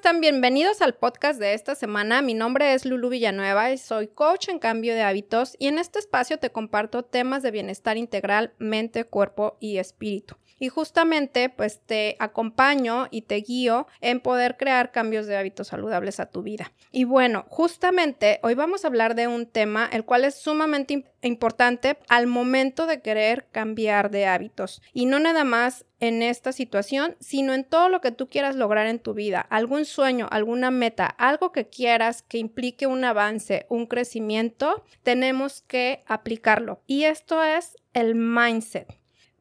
están? Bienvenidos al podcast de esta semana. Mi nombre es Lulu Villanueva y soy coach en cambio de hábitos y en este espacio te comparto temas de bienestar integral, mente, cuerpo y espíritu. Y justamente pues te acompaño y te guío en poder crear cambios de hábitos saludables a tu vida. Y bueno, justamente hoy vamos a hablar de un tema el cual es sumamente importante al momento de querer cambiar de hábitos. Y no nada más en esta situación, sino en todo lo que tú quieras lograr en tu vida, algún sueño, alguna meta, algo que quieras que implique un avance, un crecimiento, tenemos que aplicarlo. Y esto es el mindset.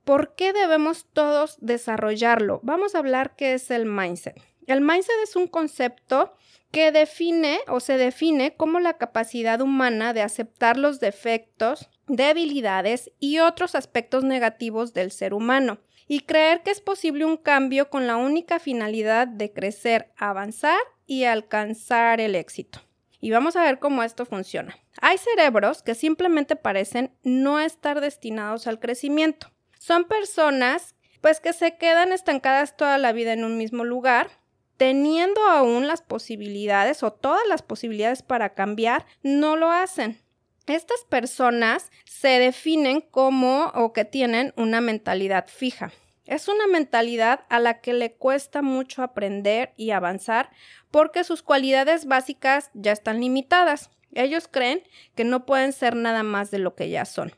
¿Por qué debemos todos desarrollarlo? Vamos a hablar qué es el mindset. El mindset es un concepto que define o se define como la capacidad humana de aceptar los defectos, debilidades y otros aspectos negativos del ser humano y creer que es posible un cambio con la única finalidad de crecer, avanzar y alcanzar el éxito. Y vamos a ver cómo esto funciona. Hay cerebros que simplemente parecen no estar destinados al crecimiento. Son personas pues que se quedan estancadas toda la vida en un mismo lugar, teniendo aún las posibilidades o todas las posibilidades para cambiar, no lo hacen. Estas personas se definen como o que tienen una mentalidad fija. Es una mentalidad a la que le cuesta mucho aprender y avanzar porque sus cualidades básicas ya están limitadas. Ellos creen que no pueden ser nada más de lo que ya son.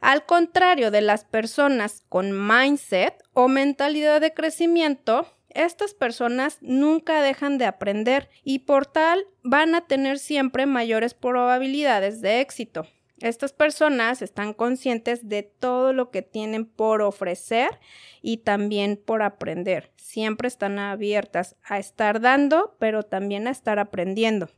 Al contrario de las personas con mindset o mentalidad de crecimiento, estas personas nunca dejan de aprender y por tal van a tener siempre mayores probabilidades de éxito. Estas personas están conscientes de todo lo que tienen por ofrecer y también por aprender. Siempre están abiertas a estar dando, pero también a estar aprendiendo.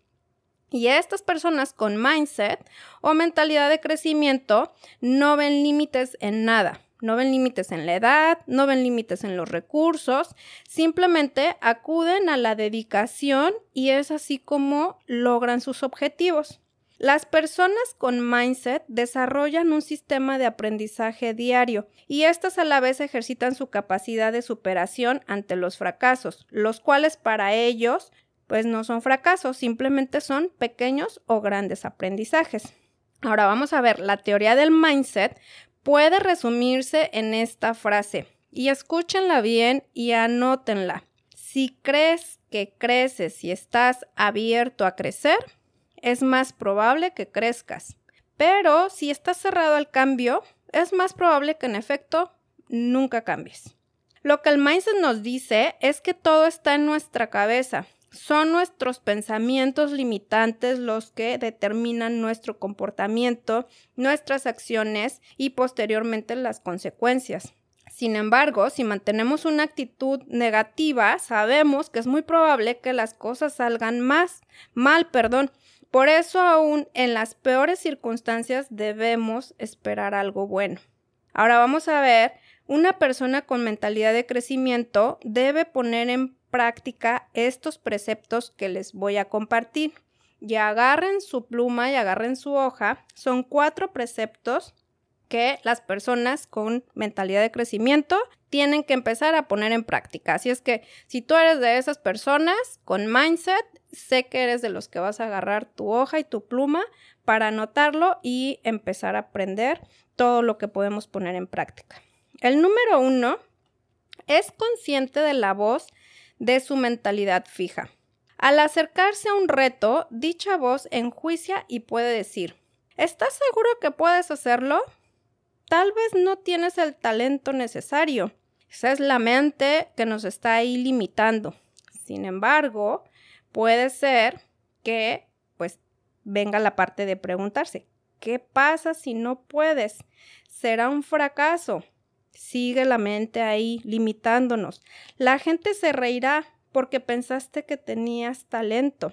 Y estas personas con mindset o mentalidad de crecimiento no ven límites en nada. No ven límites en la edad, no ven límites en los recursos, simplemente acuden a la dedicación y es así como logran sus objetivos. Las personas con mindset desarrollan un sistema de aprendizaje diario y estas a la vez ejercitan su capacidad de superación ante los fracasos, los cuales para ellos pues no son fracasos, simplemente son pequeños o grandes aprendizajes. Ahora vamos a ver, la teoría del mindset puede resumirse en esta frase y escúchenla bien y anótenla. Si crees que creces y estás abierto a crecer, es más probable que crezcas. Pero si estás cerrado al cambio, es más probable que en efecto nunca cambies. Lo que el mindset nos dice es que todo está en nuestra cabeza son nuestros pensamientos limitantes los que determinan nuestro comportamiento, nuestras acciones y posteriormente las consecuencias. Sin embargo, si mantenemos una actitud negativa, sabemos que es muy probable que las cosas salgan más mal, perdón. Por eso aún en las peores circunstancias debemos esperar algo bueno. Ahora vamos a ver, una persona con mentalidad de crecimiento debe poner en práctica estos preceptos que les voy a compartir. Y agarren su pluma y agarren su hoja. Son cuatro preceptos que las personas con mentalidad de crecimiento tienen que empezar a poner en práctica. Así es que si tú eres de esas personas con mindset, sé que eres de los que vas a agarrar tu hoja y tu pluma para anotarlo y empezar a aprender todo lo que podemos poner en práctica. El número uno es consciente de la voz de su mentalidad fija. Al acercarse a un reto, dicha voz enjuicia y puede decir, ¿estás seguro que puedes hacerlo? Tal vez no tienes el talento necesario. Esa es la mente que nos está ahí limitando. Sin embargo, puede ser que pues venga la parte de preguntarse, ¿qué pasa si no puedes? ¿Será un fracaso? Sigue la mente ahí limitándonos. La gente se reirá porque pensaste que tenías talento.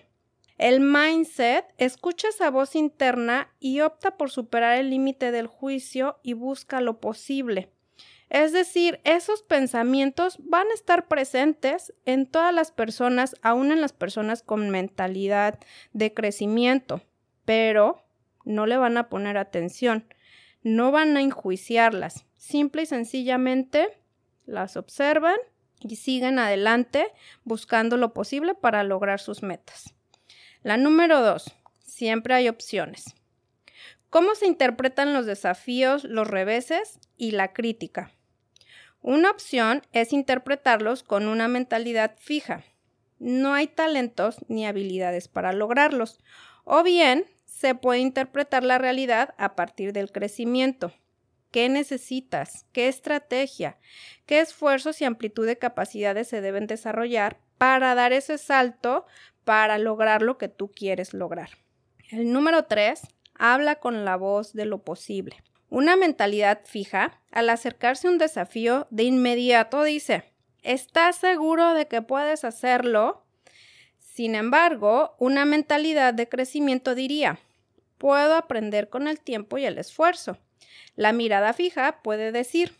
El mindset escucha esa voz interna y opta por superar el límite del juicio y busca lo posible. Es decir, esos pensamientos van a estar presentes en todas las personas, aún en las personas con mentalidad de crecimiento, pero no le van a poner atención, no van a enjuiciarlas simple y sencillamente las observan y siguen adelante buscando lo posible para lograr sus metas. La número dos, siempre hay opciones. ¿Cómo se interpretan los desafíos, los reveses y la crítica? Una opción es interpretarlos con una mentalidad fija. No hay talentos ni habilidades para lograrlos. O bien, se puede interpretar la realidad a partir del crecimiento. ¿Qué necesitas? ¿Qué estrategia? ¿Qué esfuerzos y amplitud de capacidades se deben desarrollar para dar ese salto para lograr lo que tú quieres lograr? El número tres, habla con la voz de lo posible. Una mentalidad fija, al acercarse a un desafío, de inmediato dice, ¿estás seguro de que puedes hacerlo? Sin embargo, una mentalidad de crecimiento diría, puedo aprender con el tiempo y el esfuerzo. La mirada fija puede decir,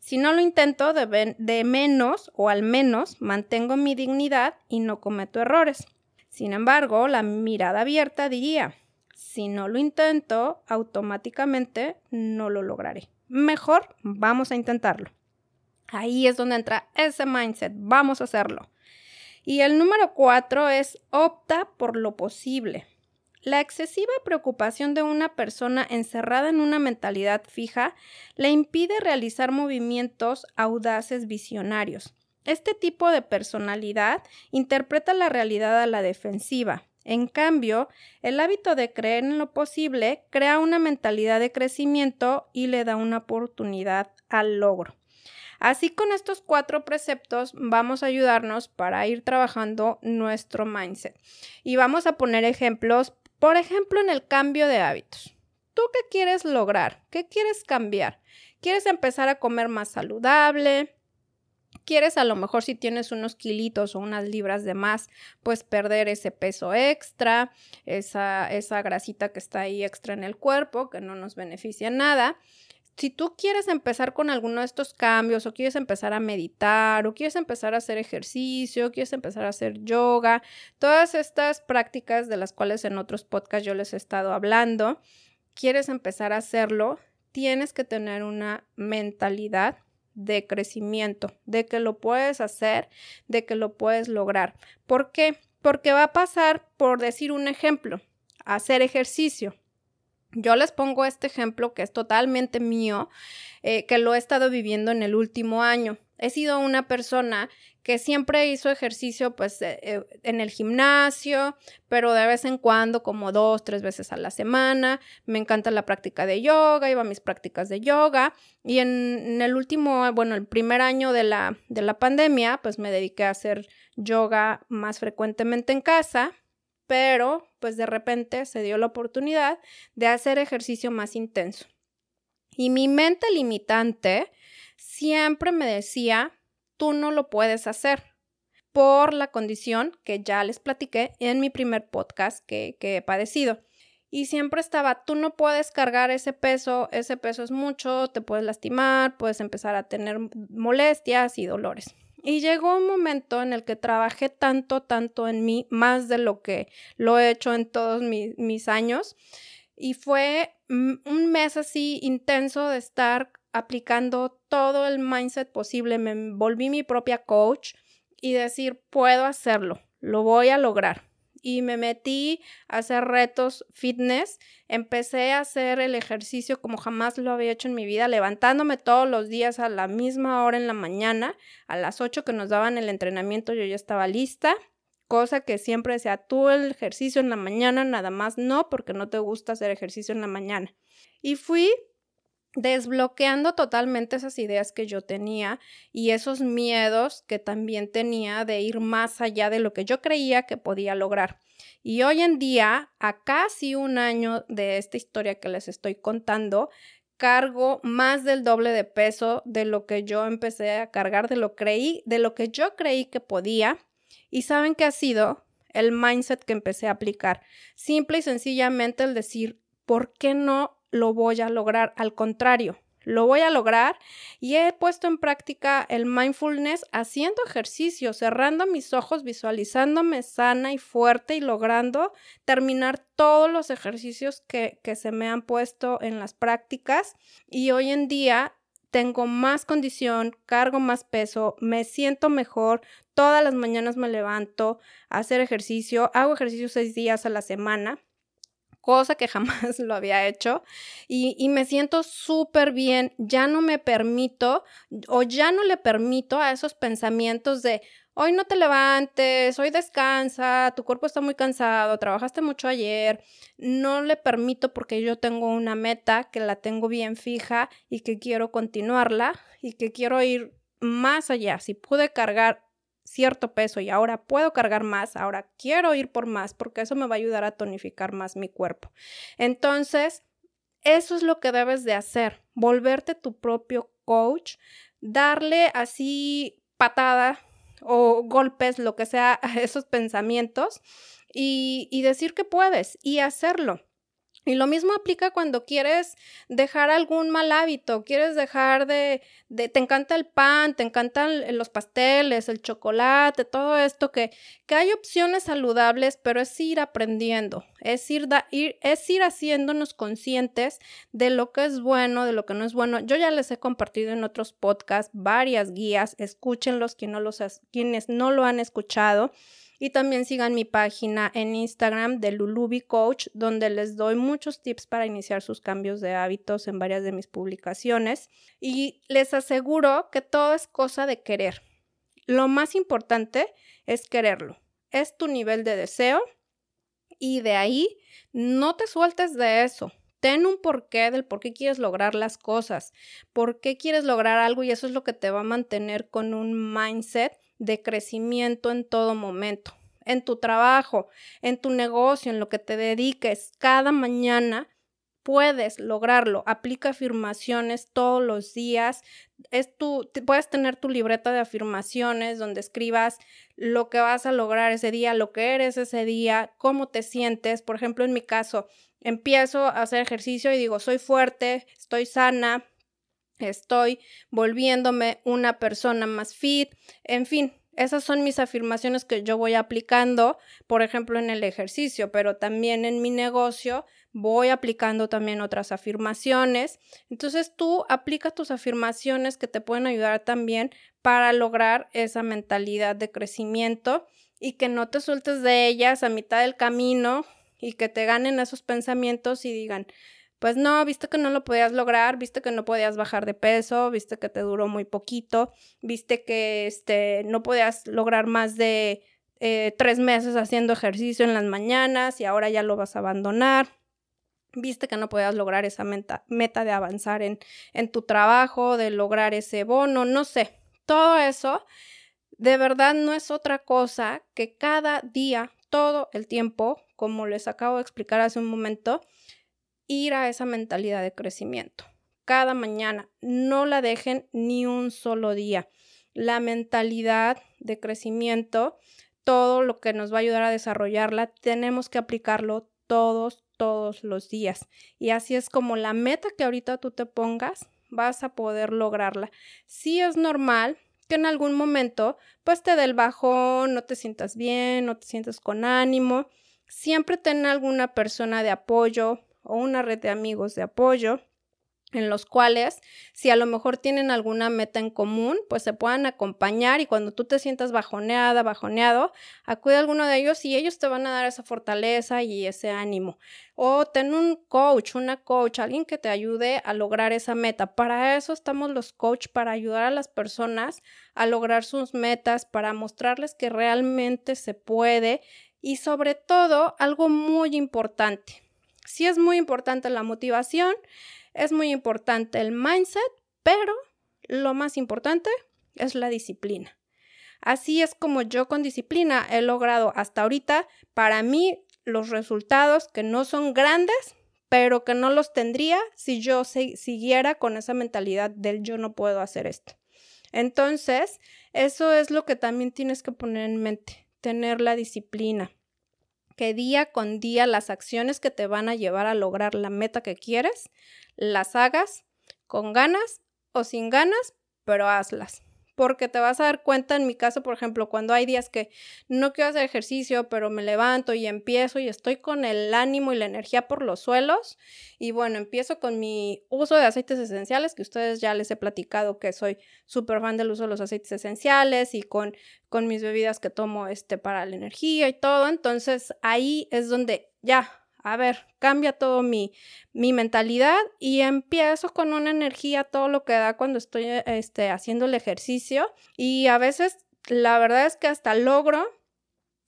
si no lo intento de, menos o al menos mantengo mi dignidad y no cometo errores. Sin embargo, la mirada abierta diría, si no lo intento, automáticamente no lo lograré. Mejor vamos a intentarlo. Ahí es donde entra ese mindset, vamos a hacerlo. Y el número cuatro es opta por lo posible. La excesiva preocupación de una persona encerrada en una mentalidad fija le impide realizar movimientos audaces visionarios. Este tipo de personalidad interpreta la realidad a la defensiva. En cambio, el hábito de creer en lo posible crea una mentalidad de crecimiento y le da una oportunidad al logro. Así con estos cuatro preceptos vamos a ayudarnos para ir trabajando nuestro mindset. Y vamos a poner ejemplos, por ejemplo, en el cambio de hábitos. ¿Tú qué quieres lograr? ¿Qué quieres cambiar? ¿Quieres empezar a comer más saludable? quieres a lo mejor si tienes unos kilitos o unas libras de más, pues perder ese peso extra, esa, esa grasita que está ahí extra en el cuerpo, que no nos beneficia nada si tú quieres empezar con alguno de estos cambios o quieres empezar a meditar o quieres empezar a hacer ejercicio, quieres empezar a hacer yoga, todas estas prácticas de las cuales en otros podcasts yo les he estado hablando, quieres empezar a hacerlo, tienes que tener una mentalidad de crecimiento, de que lo puedes hacer, de que lo puedes lograr. ¿Por qué? Porque va a pasar, por decir un ejemplo, hacer ejercicio. Yo les pongo este ejemplo que es totalmente mío, eh, que lo he estado viviendo en el último año. He sido una persona que siempre hizo ejercicio pues eh, eh, en el gimnasio, pero de vez en cuando, como dos, tres veces a la semana. Me encanta la práctica de yoga, iba a mis prácticas de yoga. Y en, en el último, bueno, el primer año de la, de la pandemia, pues me dediqué a hacer yoga más frecuentemente en casa pero pues de repente se dio la oportunidad de hacer ejercicio más intenso. Y mi mente limitante siempre me decía, tú no lo puedes hacer por la condición que ya les platiqué en mi primer podcast que, que he padecido. Y siempre estaba, tú no puedes cargar ese peso, ese peso es mucho, te puedes lastimar, puedes empezar a tener molestias y dolores. Y llegó un momento en el que trabajé tanto, tanto en mí, más de lo que lo he hecho en todos mis años. Y fue un mes así intenso de estar aplicando todo el mindset posible. Me volví mi propia coach y decir, puedo hacerlo, lo voy a lograr y me metí a hacer retos fitness. Empecé a hacer el ejercicio como jamás lo había hecho en mi vida, levantándome todos los días a la misma hora en la mañana, a las 8 que nos daban el entrenamiento yo ya estaba lista. Cosa que siempre decía, tú el ejercicio en la mañana, nada más no, porque no te gusta hacer ejercicio en la mañana. Y fui desbloqueando totalmente esas ideas que yo tenía y esos miedos que también tenía de ir más allá de lo que yo creía que podía lograr. Y hoy en día, a casi un año de esta historia que les estoy contando, cargo más del doble de peso de lo que yo empecé a cargar, de lo creí, de lo que yo creí que podía. Y saben que ha sido el mindset que empecé a aplicar. Simple y sencillamente el decir, ¿por qué no lo voy a lograr, al contrario, lo voy a lograr y he puesto en práctica el mindfulness haciendo ejercicio, cerrando mis ojos, visualizándome sana y fuerte y logrando terminar todos los ejercicios que, que se me han puesto en las prácticas y hoy en día tengo más condición, cargo más peso, me siento mejor, todas las mañanas me levanto a hacer ejercicio, hago ejercicio seis días a la semana, cosa que jamás lo había hecho, y, me siento súper bien, ya no me permito o ya no le permito a esos pensamientos de, hoy no te levantes, hoy descansa, tu cuerpo está muy cansado, trabajaste mucho ayer, no le permito porque yo tengo una meta que la tengo bien fija y que quiero continuarla y que quiero ir más allá. Si pude cargar cierto peso y ahora puedo cargar más, ahora quiero ir por más porque eso me va a ayudar a tonificar más mi cuerpo. Entonces, eso es lo que debes de hacer, volverte tu propio coach, darle así patada o golpes, lo que sea, a esos pensamientos y, y decir que puedes y hacerlo. Y lo mismo aplica cuando quieres dejar algún mal hábito, quieres dejar de, de, te encanta el pan, te encantan los pasteles, el chocolate, todo esto, que, que hay opciones saludables, pero es ir aprendiendo, es ir, ir, es ir haciéndonos conscientes de lo que es bueno, de lo que no es bueno. Yo ya les he compartido en otros podcasts varias guías, escúchenlos quienes no, los, quienes no lo han escuchado. Y también sigan mi página en Instagram de Lulubi Coach, donde les doy muchos tips para iniciar sus cambios de hábitos en varias de mis publicaciones. Y les aseguro que todo es cosa de querer. Lo más importante es quererlo. Es tu nivel de deseo y de ahí no te sueltes de eso. Ten un porqué del por qué quieres lograr las cosas, por qué quieres lograr algo y eso es lo que te va a mantener con un mindset de crecimiento en todo momento, en tu trabajo, en tu negocio, en lo que te dediques. Cada mañana puedes lograrlo. Aplica afirmaciones todos los días. Es tu, puedes tener tu libreta de afirmaciones donde escribas lo que vas a lograr ese día, lo que eres ese día, cómo te sientes. Por ejemplo, en mi caso, empiezo a hacer ejercicio y digo, soy fuerte, estoy sana, estoy volviéndome una persona más fit, en fin, esas son mis afirmaciones que yo voy aplicando, por ejemplo, en el ejercicio, pero también en mi negocio voy aplicando también otras afirmaciones. Entonces tú aplica tus afirmaciones que te pueden ayudar también para lograr esa mentalidad de crecimiento y que no te sueltes de ellas a mitad del camino y que te ganen esos pensamientos y digan, pues no, viste que no lo podías lograr, viste que no podías bajar de peso, viste que te duró muy poquito, viste que este, no podías lograr más de eh, tres meses haciendo ejercicio en las mañanas y ahora ya lo vas a abandonar. Viste que no podías lograr esa meta, meta de avanzar en, en tu trabajo, de lograr ese bono, no sé. Todo eso de verdad no es otra cosa que cada día, todo el tiempo, como les acabo de explicar hace un momento, ir a esa mentalidad de crecimiento. Cada mañana, no la dejen ni un solo día. La mentalidad de crecimiento, todo lo que nos va a ayudar a desarrollarla, tenemos que aplicarlo todos, todos los días. Y así es como la meta que ahorita tú te pongas, vas a poder lograrla. Sí es normal que en algún momento pues te dé el bajón, no te sientas bien, no te sientas con ánimo. Siempre ten alguna persona de apoyo, o una red de amigos de apoyo en los cuales, si a lo mejor tienen alguna meta en común, pues se puedan acompañar y cuando tú te sientas bajoneada, bajoneado, acude a alguno de ellos y ellos te van a dar esa fortaleza y ese ánimo. O ten un coach, una coach, alguien que te ayude a lograr esa meta. Para eso estamos los coach, para ayudar a las personas a lograr sus metas, para mostrarles que realmente se puede y sobre todo algo muy importante Sí es muy importante la motivación, es muy importante el mindset, pero lo más importante es la disciplina. Así es como yo con disciplina he logrado hasta ahorita para mí los resultados que no son grandes, pero que no los tendría si yo siguiera con esa mentalidad del yo no puedo hacer esto. Entonces, eso es lo que también tienes que poner en mente, tener la disciplina que día con día las acciones que te van a llevar a lograr la meta que quieres, las hagas con ganas o sin ganas, pero hazlas. Porque te vas a dar cuenta en mi caso, por ejemplo, cuando hay días que no quiero hacer ejercicio, pero me levanto y empiezo y estoy con el ánimo y la energía por los suelos y bueno, empiezo con mi uso de aceites esenciales, que ustedes ya les he platicado que soy súper fan del uso de los aceites esenciales y con, con mis bebidas que tomo este para la energía y todo, entonces ahí es donde ya a ver, cambia todo mi, mi mentalidad y empiezo con una energía, todo lo que da cuando estoy este, haciendo el ejercicio y a veces la verdad es que hasta logro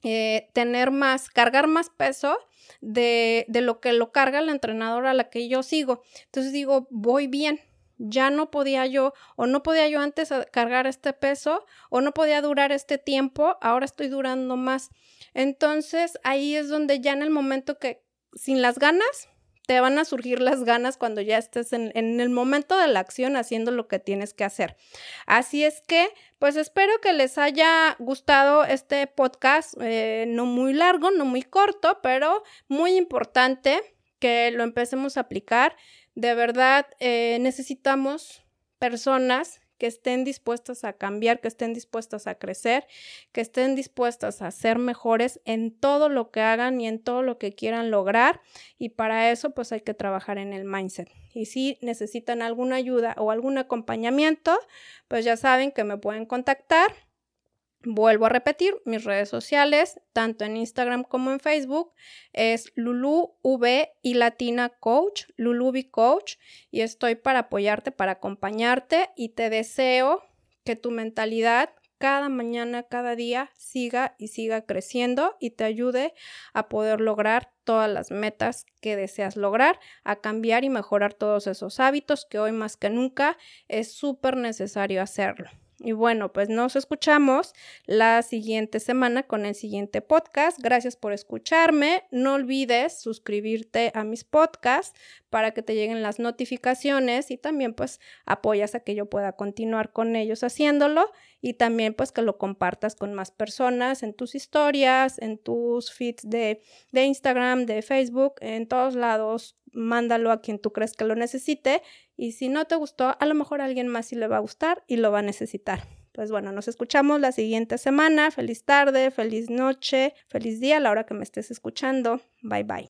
eh, tener más, cargar más peso de, de lo que lo carga la entrenadora a la que yo sigo. Entonces digo, voy bien, ya no podía yo o no podía yo antes cargar este peso o no podía durar este tiempo, ahora estoy durando más. Entonces ahí es donde ya en el momento que sin las ganas, te van a surgir las ganas cuando ya estés en, el momento de la acción haciendo lo que tienes que hacer. Así es que, pues espero que les haya gustado este podcast, eh, no muy largo, no muy corto, pero muy importante que lo empecemos a aplicar. De verdad, eh, necesitamos personas que estén dispuestas a cambiar, que estén dispuestas a crecer, que estén dispuestas a ser mejores en todo lo que hagan y en todo lo que quieran lograr. Y para eso pues hay que trabajar en el mindset. Y si necesitan alguna ayuda o algún acompañamiento, pues ya saben que me pueden contactar. Vuelvo a repetir, mis redes sociales, tanto en Instagram como en Facebook, es Lulu V y Latina Coach, Lulubi Coach, y estoy para apoyarte, para acompañarte y te deseo que tu mentalidad cada mañana, cada día siga y siga creciendo y te ayude a poder lograr todas las metas que deseas lograr, a cambiar y mejorar todos esos hábitos que hoy más que nunca es súper necesario hacerlo. Y bueno, pues nos escuchamos la siguiente semana con el siguiente podcast. Gracias por escucharme. No olvides suscribirte a mis podcasts para que te lleguen las notificaciones y también pues apoyas a que yo pueda continuar con ellos haciéndolo y también pues que lo compartas con más personas en tus historias, en tus feeds de, de Instagram, de Facebook, en todos lados mándalo a quien tú crees que lo necesite y si no te gustó, a lo mejor a alguien más sí le va a gustar y lo va a necesitar. Pues bueno, nos escuchamos la siguiente semana. Feliz tarde, feliz noche, feliz día a la hora que me estés escuchando. Bye bye.